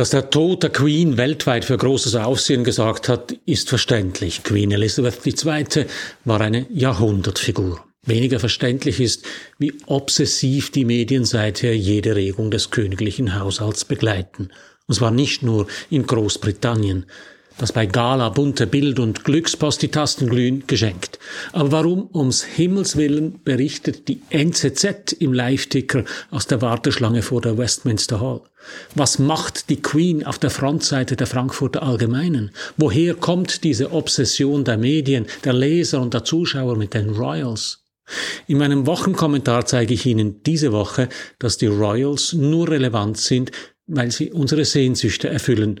Dass der Tod der Queen weltweit für großes Aufsehen gesorgt hat, ist verständlich. Queen Elizabeth II. war eine Jahrhundertfigur. Weniger verständlich ist, wie obsessiv die Medien seither jede Regung des königlichen Haushalts begleiten. Und zwar nicht nur in Großbritannien das bei Gala bunte Bild und Glückspost die Tasten glühen, geschenkt. Aber warum ums Himmels willen berichtet die NZZ im Live-Ticker aus der Warteschlange vor der Westminster Hall? Was macht die Queen auf der Frontseite der Frankfurter Allgemeinen? Woher kommt diese Obsession der Medien, der Leser und der Zuschauer mit den Royals? In meinem Wochenkommentar zeige ich Ihnen diese Woche, dass die Royals nur relevant sind, weil sie unsere Sehnsüchte erfüllen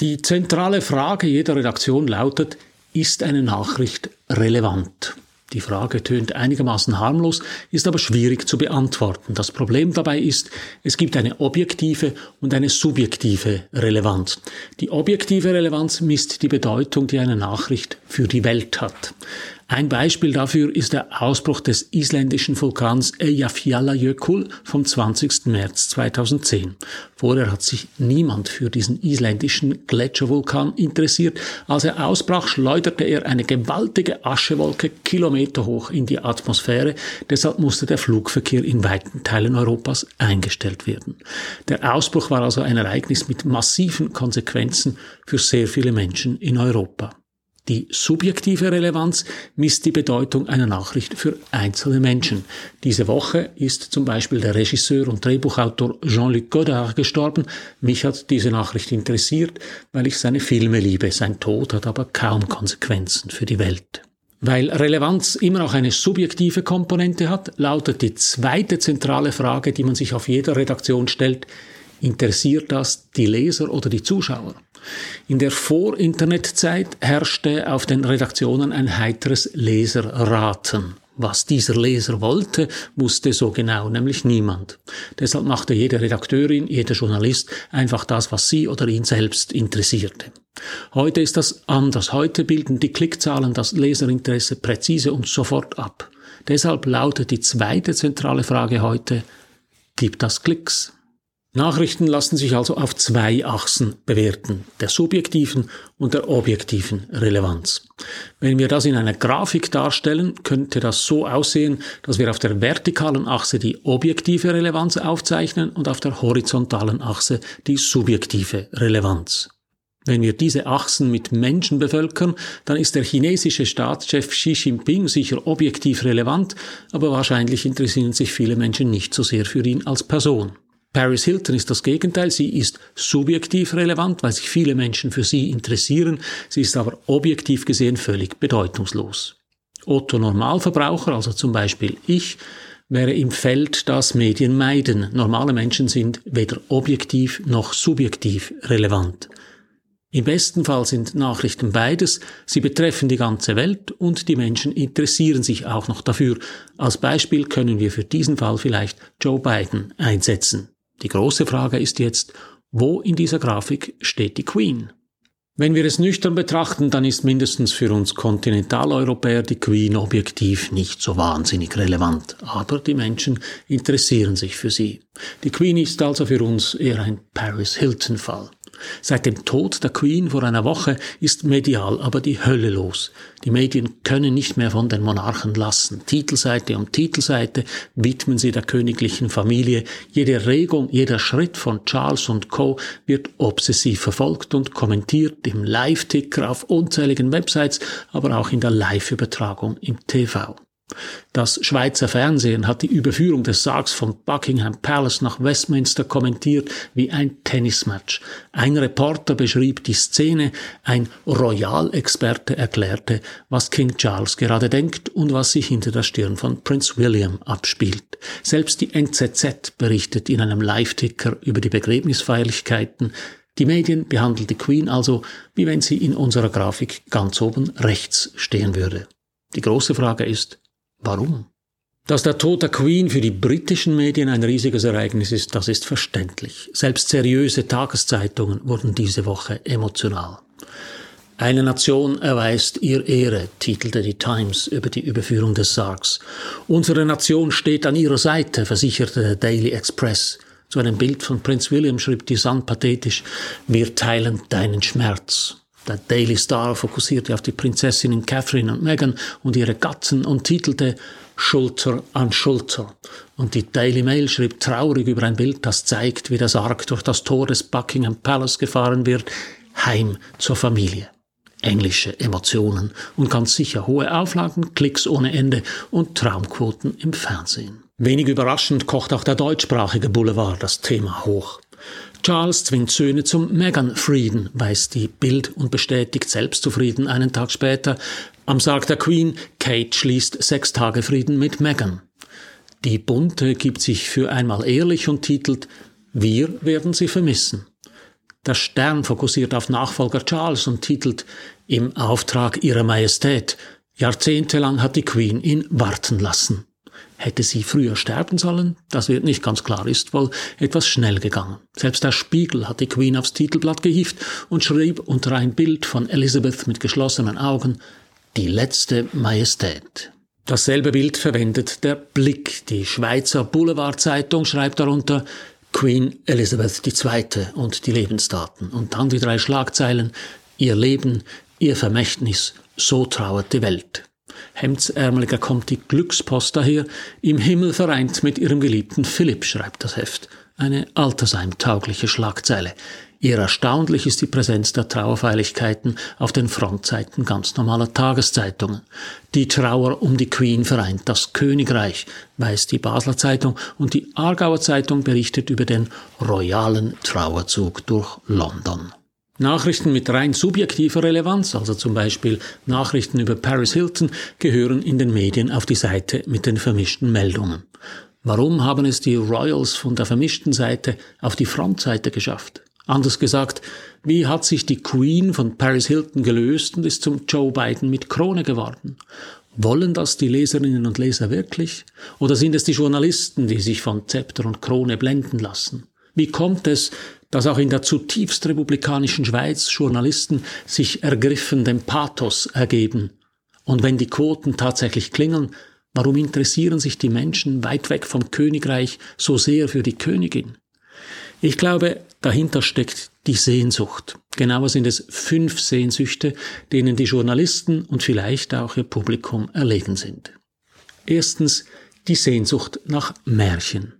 Die zentrale Frage jeder Redaktion lautet, ist eine Nachricht relevant? Die Frage tönt einigermaßen harmlos, ist aber schwierig zu beantworten. Das Problem dabei ist, es gibt eine objektive und eine subjektive Relevanz. Die objektive Relevanz misst die Bedeutung, die eine Nachricht für die Welt hat. Ein Beispiel dafür ist der Ausbruch des isländischen Vulkans Eyjafjallajökull vom 20. März 2010. Vorher hat sich niemand für diesen isländischen Gletschervulkan interessiert. Als er ausbrach, schleuderte er eine gewaltige Aschewolke Kilometer hoch in die Atmosphäre. Deshalb musste der Flugverkehr in weiten Teilen Europas eingestellt werden. Der Ausbruch war also ein Ereignis mit massiven Konsequenzen für sehr viele Menschen in Europa. Die subjektive Relevanz misst die Bedeutung einer Nachricht für einzelne Menschen. Diese Woche ist zum Beispiel der Regisseur und Drehbuchautor Jean-Luc Godard gestorben. Mich hat diese Nachricht interessiert, weil ich seine Filme liebe. Sein Tod hat aber kaum Konsequenzen für die Welt. Weil Relevanz immer auch eine subjektive Komponente hat, lautet die zweite zentrale Frage, die man sich auf jeder Redaktion stellt, interessiert das die Leser oder die Zuschauer? In der Vor-Internet-Zeit herrschte auf den Redaktionen ein heiteres Leserraten. Was dieser Leser wollte, wusste so genau nämlich niemand. Deshalb machte jede Redakteurin, jeder Journalist einfach das, was sie oder ihn selbst interessierte. Heute ist das anders. Heute bilden die Klickzahlen das Leserinteresse präzise und sofort ab. Deshalb lautet die zweite zentrale Frage heute, gibt das Klicks? Nachrichten lassen sich also auf zwei Achsen bewerten, der subjektiven und der objektiven Relevanz. Wenn wir das in einer Grafik darstellen, könnte das so aussehen, dass wir auf der vertikalen Achse die objektive Relevanz aufzeichnen und auf der horizontalen Achse die subjektive Relevanz. Wenn wir diese Achsen mit Menschen bevölkern, dann ist der chinesische Staatschef Xi Jinping sicher objektiv relevant, aber wahrscheinlich interessieren sich viele Menschen nicht so sehr für ihn als Person. Paris Hilton ist das Gegenteil. Sie ist subjektiv relevant, weil sich viele Menschen für sie interessieren. Sie ist aber objektiv gesehen völlig bedeutungslos. Otto Normalverbraucher, also zum Beispiel ich, wäre im Feld das Medien meiden. Normale Menschen sind weder objektiv noch subjektiv relevant. Im besten Fall sind Nachrichten beides, sie betreffen die ganze Welt und die Menschen interessieren sich auch noch dafür. Als Beispiel können wir für diesen Fall vielleicht Joe Biden einsetzen. Die große Frage ist jetzt, wo in dieser Grafik steht die Queen? Wenn wir es nüchtern betrachten, dann ist mindestens für uns Kontinentaleuropäer die Queen objektiv nicht so wahnsinnig relevant. Aber die Menschen interessieren sich für sie. Die Queen ist also für uns eher ein Paris Hilton Fall. Seit dem Tod der Queen vor einer Woche ist medial aber die Hölle los. Die Medien können nicht mehr von den Monarchen lassen. Titelseite um Titelseite widmen sie der königlichen Familie. Jede Regung, jeder Schritt von Charles und Co. wird obsessiv verfolgt und kommentiert im Live-Ticker auf unzähligen Websites, aber auch in der Live-Übertragung im TV. Das Schweizer Fernsehen hat die Überführung des Sargs von Buckingham Palace nach Westminster kommentiert wie ein Tennismatch. Ein Reporter beschrieb die Szene, ein Royalexperte erklärte, was King Charles gerade denkt und was sich hinter der Stirn von Prince William abspielt. Selbst die NZZ berichtet in einem Live-Ticker über die Begräbnisfeierlichkeiten Die Medien behandeln die Queen also, wie wenn sie in unserer Grafik ganz oben rechts stehen würde. Die große Frage ist, warum? Dass der Tod der Queen für die britischen Medien ein riesiges Ereignis ist, das ist verständlich. Selbst seriöse Tageszeitungen wurden diese Woche emotional. Eine Nation erweist ihr Ehre, titelte die Times über die Überführung des Sargs. Unsere Nation steht an ihrer Seite, versicherte der Daily Express. Zu einem Bild von Prinz William schrieb die Sun pathetisch, wir teilen deinen Schmerz. Der Daily Star fokussierte auf die Prinzessinnen Catherine und Meghan und ihre Gatten und titelte Schulter an Schulter. Und die Daily Mail schrieb traurig über ein Bild, das zeigt, wie der Sarg durch das Tor des Buckingham Palace gefahren wird, heim zur Familie. Englische Emotionen und ganz sicher hohe Auflagen, Klicks ohne Ende und Traumquoten im Fernsehen. Wenig überraschend kocht auch der deutschsprachige Boulevard das Thema hoch. Charles zwingt Söhne zum Meghan-Frieden, weiß die Bild und bestätigt selbstzufrieden einen Tag später. Am Sarg der Queen, Kate schließt sechs Tage Frieden mit Meghan. Die Bunte gibt sich für einmal ehrlich und titelt Wir werden sie vermissen. Der Stern fokussiert auf Nachfolger Charles und titelt Im Auftrag ihrer Majestät. Jahrzehntelang hat die Queen ihn warten lassen. Hätte sie früher sterben sollen? Das wird nicht ganz klar, ist wohl etwas schnell gegangen. Selbst der Spiegel hat die Queen aufs Titelblatt gehieft und schrieb unter ein Bild von Elizabeth mit geschlossenen Augen Die letzte Majestät. Dasselbe Bild verwendet der Blick. Die Schweizer Boulevardzeitung schreibt darunter Queen Elizabeth II. und die Lebensdaten. Und dann die drei Schlagzeilen Ihr Leben, Ihr Vermächtnis, so trauert die Welt. Hemdsärmeliger kommt die Glückspost daher, im Himmel vereint mit ihrem geliebten Philipp, schreibt das Heft. Eine altersheimtaugliche Schlagzeile. Eher erstaunlich ist die Präsenz der Trauerfeierlichkeiten auf den Frontseiten ganz normaler Tageszeitungen. Die Trauer um die Queen vereint das Königreich, weiß die Basler Zeitung und die Aargauer Zeitung berichtet über den royalen Trauerzug durch London. Nachrichten mit rein subjektiver Relevanz, also zum Beispiel Nachrichten über Paris Hilton, gehören in den Medien auf die Seite mit den vermischten Meldungen. Warum haben es die Royals von der vermischten Seite auf die Frontseite geschafft? Anders gesagt, wie hat sich die Queen von Paris Hilton gelöst und ist zum Joe Biden mit Krone geworden? Wollen das die Leserinnen und Leser wirklich? Oder sind es die Journalisten, die sich von Zepter und Krone blenden lassen? Wie kommt es, dass auch in der zutiefst republikanischen Schweiz Journalisten sich ergriffen dem Pathos ergeben. Und wenn die Quoten tatsächlich klingeln, warum interessieren sich die Menschen weit weg vom Königreich so sehr für die Königin? Ich glaube, dahinter steckt die Sehnsucht. Genauer sind es fünf Sehnsüchte, denen die Journalisten und vielleicht auch ihr Publikum erlegen sind. Erstens die Sehnsucht nach Märchen.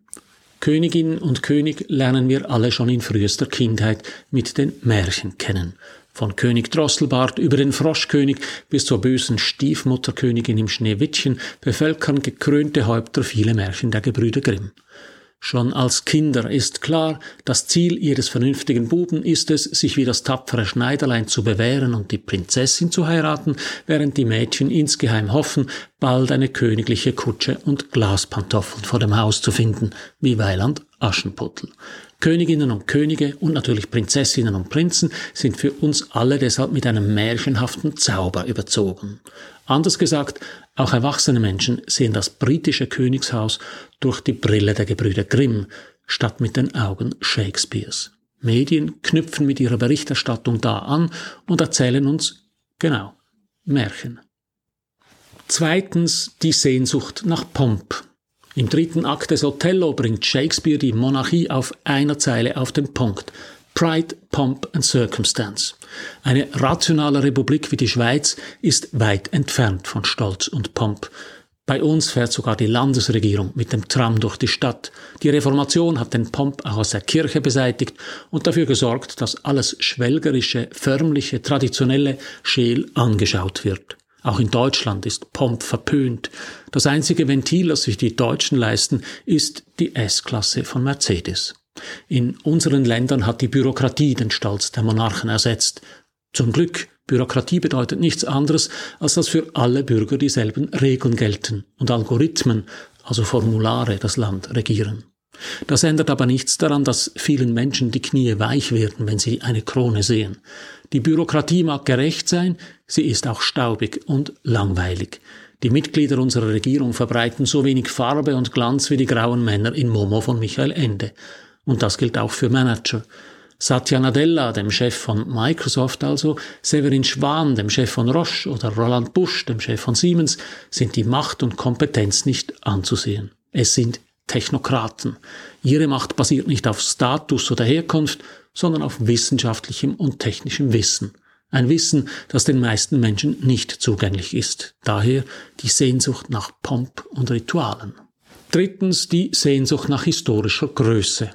Königin und König lernen wir alle schon in frühester Kindheit mit den Märchen kennen. Von König Drosselbart über den Froschkönig bis zur bösen Stiefmutterkönigin im Schneewittchen bevölkern gekrönte Häupter viele Märchen der Gebrüder Grimm. Schon als Kinder ist klar, das Ziel jedes vernünftigen Buben ist es, sich wie das tapfere Schneiderlein zu bewähren und die Prinzessin zu heiraten, während die Mädchen insgeheim hoffen, bald eine königliche Kutsche und Glaspantoffeln vor dem Haus zu finden, wie Weiland Aschenputtel. Königinnen und Könige und natürlich Prinzessinnen und Prinzen sind für uns alle deshalb mit einem märchenhaften Zauber überzogen. Anders gesagt, auch erwachsene Menschen sehen das britische Königshaus durch die Brille der Gebrüder Grimm statt mit den Augen Shakespeares. Medien knüpfen mit ihrer Berichterstattung da an und erzählen uns, genau, Märchen. Zweitens die Sehnsucht nach Pomp. Im dritten Akt des Othello bringt Shakespeare die Monarchie auf einer Zeile auf den Punkt. Pride, Pomp and Circumstance. Eine rationale Republik wie die Schweiz ist weit entfernt von Stolz und Pomp. Bei uns fährt sogar die Landesregierung mit dem Tram durch die Stadt. Die Reformation hat den Pomp auch aus der Kirche beseitigt und dafür gesorgt, dass alles Schwelgerische, Förmliche, Traditionelle scheel angeschaut wird. Auch in Deutschland ist Pomp verpönt. Das einzige Ventil, das sich die Deutschen leisten, ist die S-Klasse von Mercedes. In unseren Ländern hat die Bürokratie den Stolz der Monarchen ersetzt. Zum Glück, Bürokratie bedeutet nichts anderes, als dass für alle Bürger dieselben Regeln gelten und Algorithmen, also Formulare, das Land regieren. Das ändert aber nichts daran, dass vielen Menschen die Knie weich werden, wenn sie eine Krone sehen. Die Bürokratie mag gerecht sein, sie ist auch staubig und langweilig. Die Mitglieder unserer Regierung verbreiten so wenig Farbe und Glanz wie die grauen Männer in Momo von Michael Ende. Und das gilt auch für Manager. Satya Nadella, dem Chef von Microsoft also, Severin Schwan, dem Chef von Roche oder Roland Busch, dem Chef von Siemens, sind die Macht und Kompetenz nicht anzusehen. Es sind Technokraten. Ihre Macht basiert nicht auf Status oder Herkunft, sondern auf wissenschaftlichem und technischem Wissen. Ein Wissen, das den meisten Menschen nicht zugänglich ist. Daher die Sehnsucht nach Pomp und Ritualen. Drittens die Sehnsucht nach historischer Größe.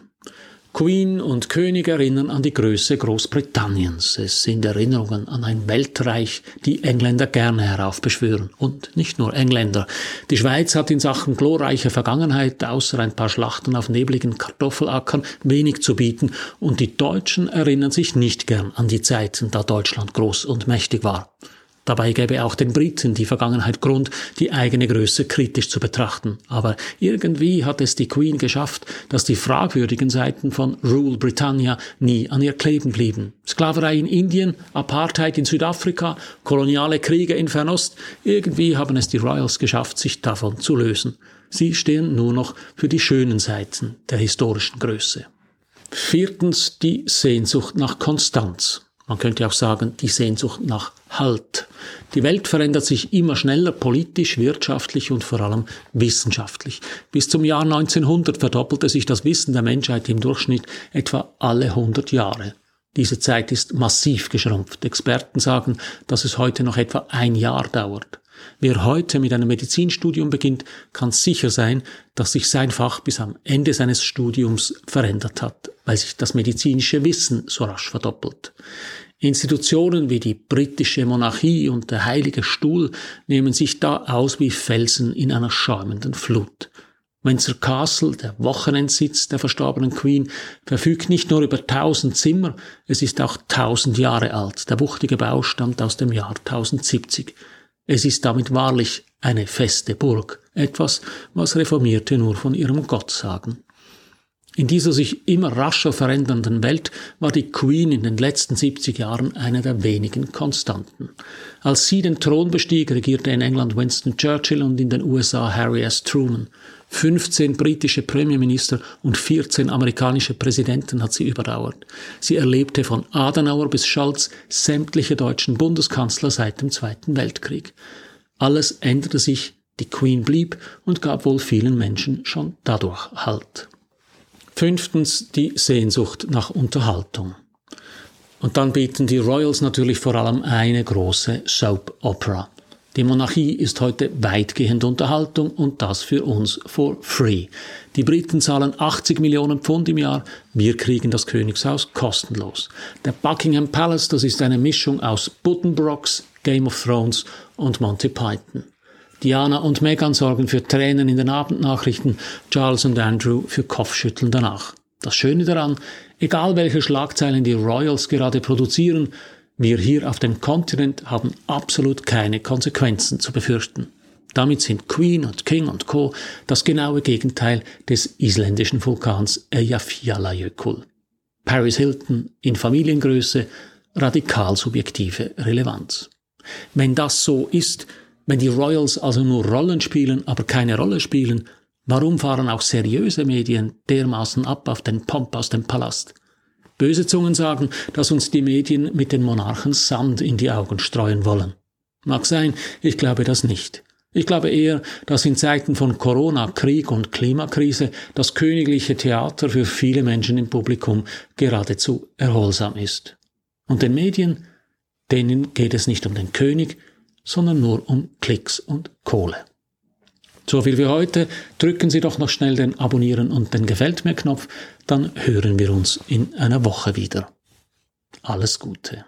Queen und König erinnern an die Größe Großbritanniens. Es sind Erinnerungen an ein Weltreich, die Engländer gerne heraufbeschwören. Und nicht nur Engländer. Die Schweiz hat in Sachen glorreicher Vergangenheit außer ein paar Schlachten auf nebligen Kartoffelackern wenig zu bieten. Und die Deutschen erinnern sich nicht gern an die Zeiten, da Deutschland groß und mächtig war. Dabei gäbe auch den Briten die Vergangenheit Grund, die eigene Größe kritisch zu betrachten. Aber irgendwie hat es die Queen geschafft, dass die fragwürdigen Seiten von Rule Britannia nie an ihr kleben blieben. Sklaverei in Indien, Apartheid in Südafrika, koloniale Kriege in Fernost, irgendwie haben es die Royals geschafft, sich davon zu lösen. Sie stehen nur noch für die schönen Seiten der historischen Größe. Viertens die Sehnsucht nach Konstanz. Man könnte auch sagen, die Sehnsucht nach Halt. Die Welt verändert sich immer schneller politisch, wirtschaftlich und vor allem wissenschaftlich. Bis zum Jahr 1900 verdoppelte sich das Wissen der Menschheit im Durchschnitt etwa alle 100 Jahre. Diese Zeit ist massiv geschrumpft. Experten sagen, dass es heute noch etwa ein Jahr dauert. Wer heute mit einem Medizinstudium beginnt, kann sicher sein, dass sich sein Fach bis am Ende seines Studiums verändert hat, weil sich das medizinische Wissen so rasch verdoppelt. Institutionen wie die britische Monarchie und der Heilige Stuhl nehmen sich da aus wie Felsen in einer schäumenden Flut. Windsor Castle, der Wochenendsitz der verstorbenen Queen, verfügt nicht nur über tausend Zimmer, es ist auch tausend Jahre alt. Der wuchtige Bau stammt aus dem Jahr 1070. Es ist damit wahrlich eine feste Burg, etwas, was Reformierte nur von ihrem Gott sagen. In dieser sich immer rascher verändernden Welt war die Queen in den letzten 70 Jahren eine der wenigen Konstanten. Als sie den Thron bestieg, regierte in England Winston Churchill und in den USA Harry S. Truman. 15 britische Premierminister und 14 amerikanische Präsidenten hat sie überdauert. Sie erlebte von Adenauer bis Scholz sämtliche deutschen Bundeskanzler seit dem Zweiten Weltkrieg. Alles änderte sich, die Queen blieb und gab wohl vielen Menschen schon dadurch Halt. Fünftens die Sehnsucht nach Unterhaltung. Und dann bieten die Royals natürlich vor allem eine große Soap Opera. Die Monarchie ist heute weitgehend Unterhaltung und das für uns for free. Die Briten zahlen 80 Millionen Pfund im Jahr, wir kriegen das Königshaus kostenlos. Der Buckingham Palace, das ist eine Mischung aus Buddenbrocks, Game of Thrones und Monty Python. Diana und Meghan sorgen für Tränen in den Abendnachrichten, Charles und Andrew für Kopfschütteln danach. Das Schöne daran, egal welche Schlagzeilen die Royals gerade produzieren, wir hier auf dem Kontinent haben absolut keine Konsequenzen zu befürchten. Damit sind Queen und King und Co. das genaue Gegenteil des isländischen Vulkans Eyjafjallajökull. Paris Hilton in Familiengröße, radikal subjektive Relevanz. Wenn das so ist, wenn die Royals also nur Rollen spielen, aber keine Rolle spielen, warum fahren auch seriöse Medien dermaßen ab auf den Pomp aus dem Palast? Böse Zungen sagen, dass uns die Medien mit den Monarchen Sand in die Augen streuen wollen. Mag sein, ich glaube das nicht. Ich glaube eher, dass in Zeiten von Corona, Krieg und Klimakrise das königliche Theater für viele Menschen im Publikum geradezu erholsam ist. Und den Medien, denen geht es nicht um den König, sondern nur um Klicks und Kohle. So viel für heute. Drücken Sie doch noch schnell den Abonnieren und den Gefällt mir Knopf, dann hören wir uns in einer Woche wieder. Alles Gute.